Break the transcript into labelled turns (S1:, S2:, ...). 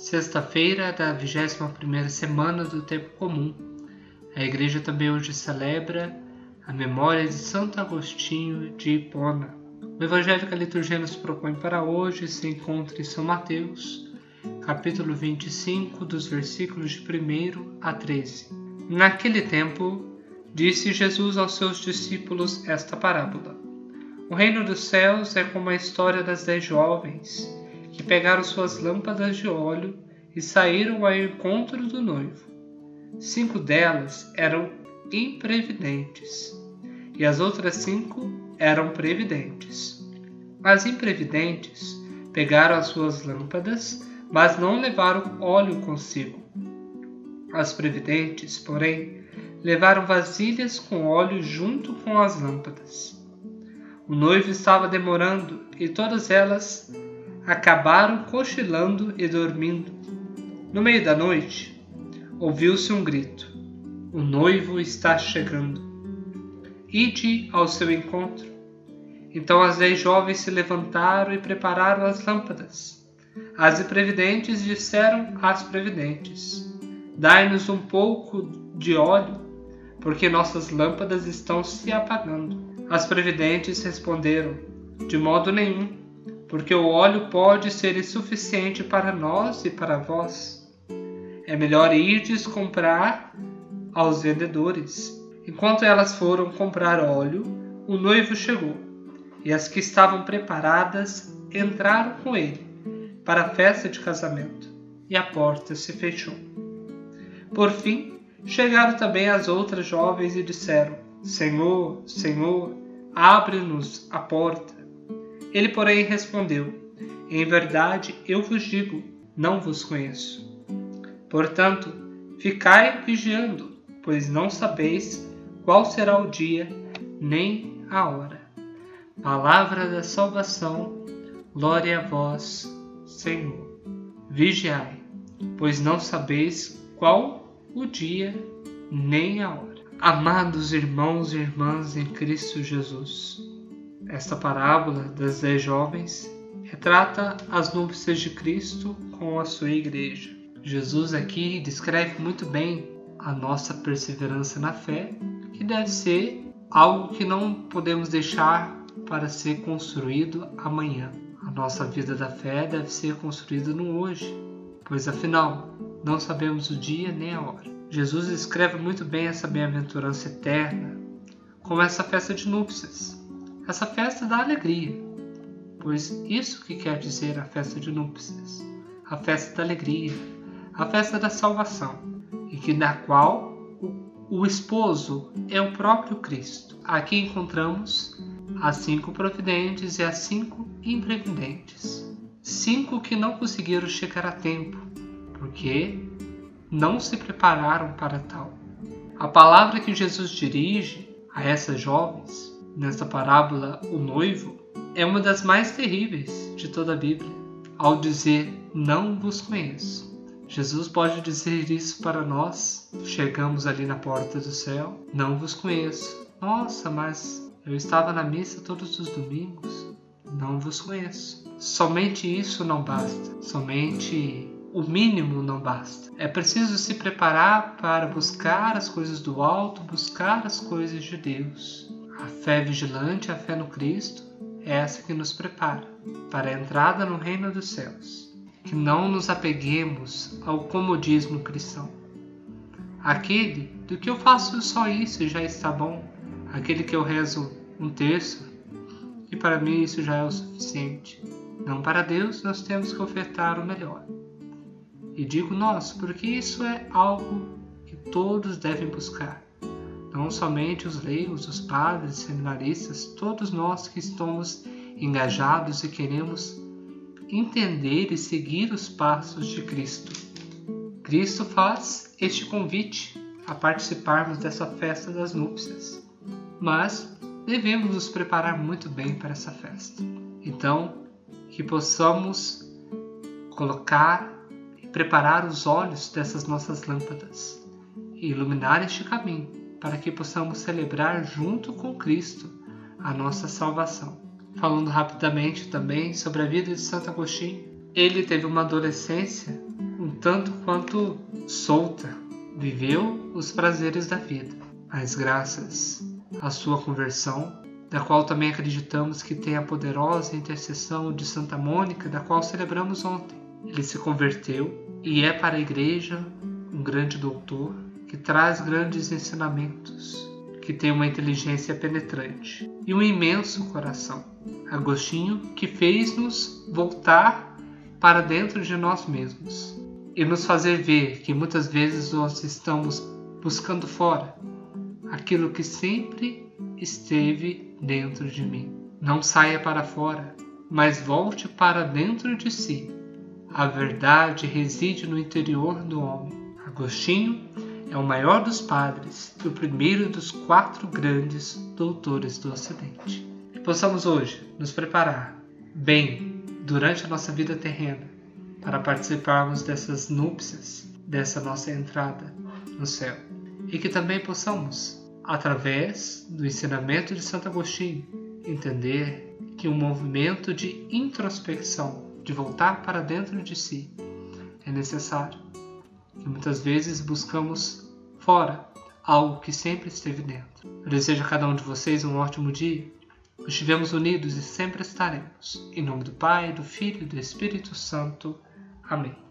S1: sexta-feira da 21ª semana do tempo comum. A igreja também hoje celebra a memória de Santo Agostinho de Hipona. O evangelho que a liturgia nos propõe para hoje se encontra em São Mateus, capítulo 25, dos versículos de 1 a 13. Naquele tempo, disse Jesus aos seus discípulos esta parábola: O reino dos céus é como a história das dez jovens pegaram suas lâmpadas de óleo e saíram ao encontro do noivo. Cinco delas eram imprevidentes e as outras cinco eram previdentes. As imprevidentes pegaram as suas lâmpadas, mas não levaram óleo consigo. As previdentes, porém, levaram vasilhas com óleo junto com as lâmpadas. O noivo estava demorando e todas elas acabaram cochilando e dormindo. No meio da noite, ouviu-se um grito: O noivo está chegando. Ide ao seu encontro. Então as dez jovens se levantaram e prepararam as lâmpadas. As imprevidentes disseram às previdentes: Dai-nos um pouco de óleo, porque nossas lâmpadas estão se apagando. As previdentes responderam: De modo nenhum porque o óleo pode ser insuficiente para nós e para vós. É melhor irdes comprar aos vendedores. Enquanto elas foram comprar óleo, o noivo chegou, e as que estavam preparadas entraram com ele para a festa de casamento, e a porta se fechou. Por fim, chegaram também as outras jovens e disseram: Senhor, Senhor, abre-nos a porta. Ele, porém, respondeu: Em verdade eu vos digo, não vos conheço. Portanto, ficai vigiando, pois não sabeis qual será o dia nem a hora. Palavra da salvação, glória a vós, Senhor. Vigiai, pois não sabeis qual o dia nem a hora. Amados irmãos e irmãs em Cristo Jesus, esta parábola das dez jovens retrata as núpcias de Cristo com a sua igreja. Jesus aqui descreve muito bem a nossa perseverança na fé, que deve ser algo que não podemos deixar para ser construído amanhã. A nossa vida da fé deve ser construída no hoje, pois afinal não sabemos o dia nem a hora. Jesus escreve muito bem essa bem-aventurança eterna, como essa festa de núpcias essa festa da alegria, pois isso que quer dizer a festa de núpcias, a festa da alegria, a festa da salvação, e que na qual o, esposo é o próprio Cristo. Aqui encontramos as cinco providentes e as cinco imprevidentes. Cinco que não conseguiram chegar a tempo, porque não se prepararam para tal. A palavra que Jesus dirige a essas jovens nesta parábola, o noivo, é uma das mais terríveis de toda a Bíblia, ao dizer: Não vos conheço. Jesus pode dizer isso para nós. Chegamos ali na porta do céu, não vos conheço. Nossa, mas eu estava na missa todos os domingos, não vos conheço. Somente isso não basta, somente o mínimo não basta. É preciso se preparar para buscar as coisas do alto, buscar as coisas de Deus. A fé vigilante, a fé no Cristo, é essa que nos prepara para a entrada no reino dos céus. Que não nos apeguemos ao comodismo cristão. Aquele do que eu faço só isso já está bom, aquele que eu rezo um terço e para mim isso já é o suficiente. Não para Deus, nós temos que ofertar o melhor. E digo nós, porque isso é algo que todos devem buscar não somente os leigos, os padres, seminaristas, todos nós que estamos engajados e queremos entender e seguir os passos de Cristo. Cristo faz este convite a participarmos dessa festa das núpcias, mas devemos nos preparar muito bem para essa festa. Então, que possamos colocar e preparar os olhos dessas nossas lâmpadas e iluminar este caminho para que possamos celebrar junto com Cristo a nossa salvação. Falando rapidamente também sobre a vida de Santo Agostinho, ele teve uma adolescência um tanto quanto solta, viveu os prazeres da vida, mas graças à sua conversão, da qual também acreditamos que tem a poderosa intercessão de Santa Mônica, da qual celebramos ontem. Ele se converteu e é para a igreja um grande doutor que traz grandes ensinamentos, que tem uma inteligência penetrante e um imenso coração. Agostinho que fez-nos voltar para dentro de nós mesmos e nos fazer ver que muitas vezes nós estamos buscando fora aquilo que sempre esteve dentro de mim. Não saia para fora, mas volte para dentro de si. A verdade reside no interior do homem. Agostinho é o maior dos padres e o primeiro dos quatro grandes doutores do Ocidente. Que possamos hoje nos preparar bem durante a nossa vida terrena para participarmos dessas núpcias, dessa nossa entrada no céu. E que também possamos, através do ensinamento de Santo Agostinho, entender que um movimento de introspecção, de voltar para dentro de si, é necessário que muitas vezes buscamos fora algo que sempre esteve dentro. Eu desejo a cada um de vocês um ótimo dia. Estivemos unidos e sempre estaremos. Em nome do Pai, do Filho e do Espírito Santo. Amém.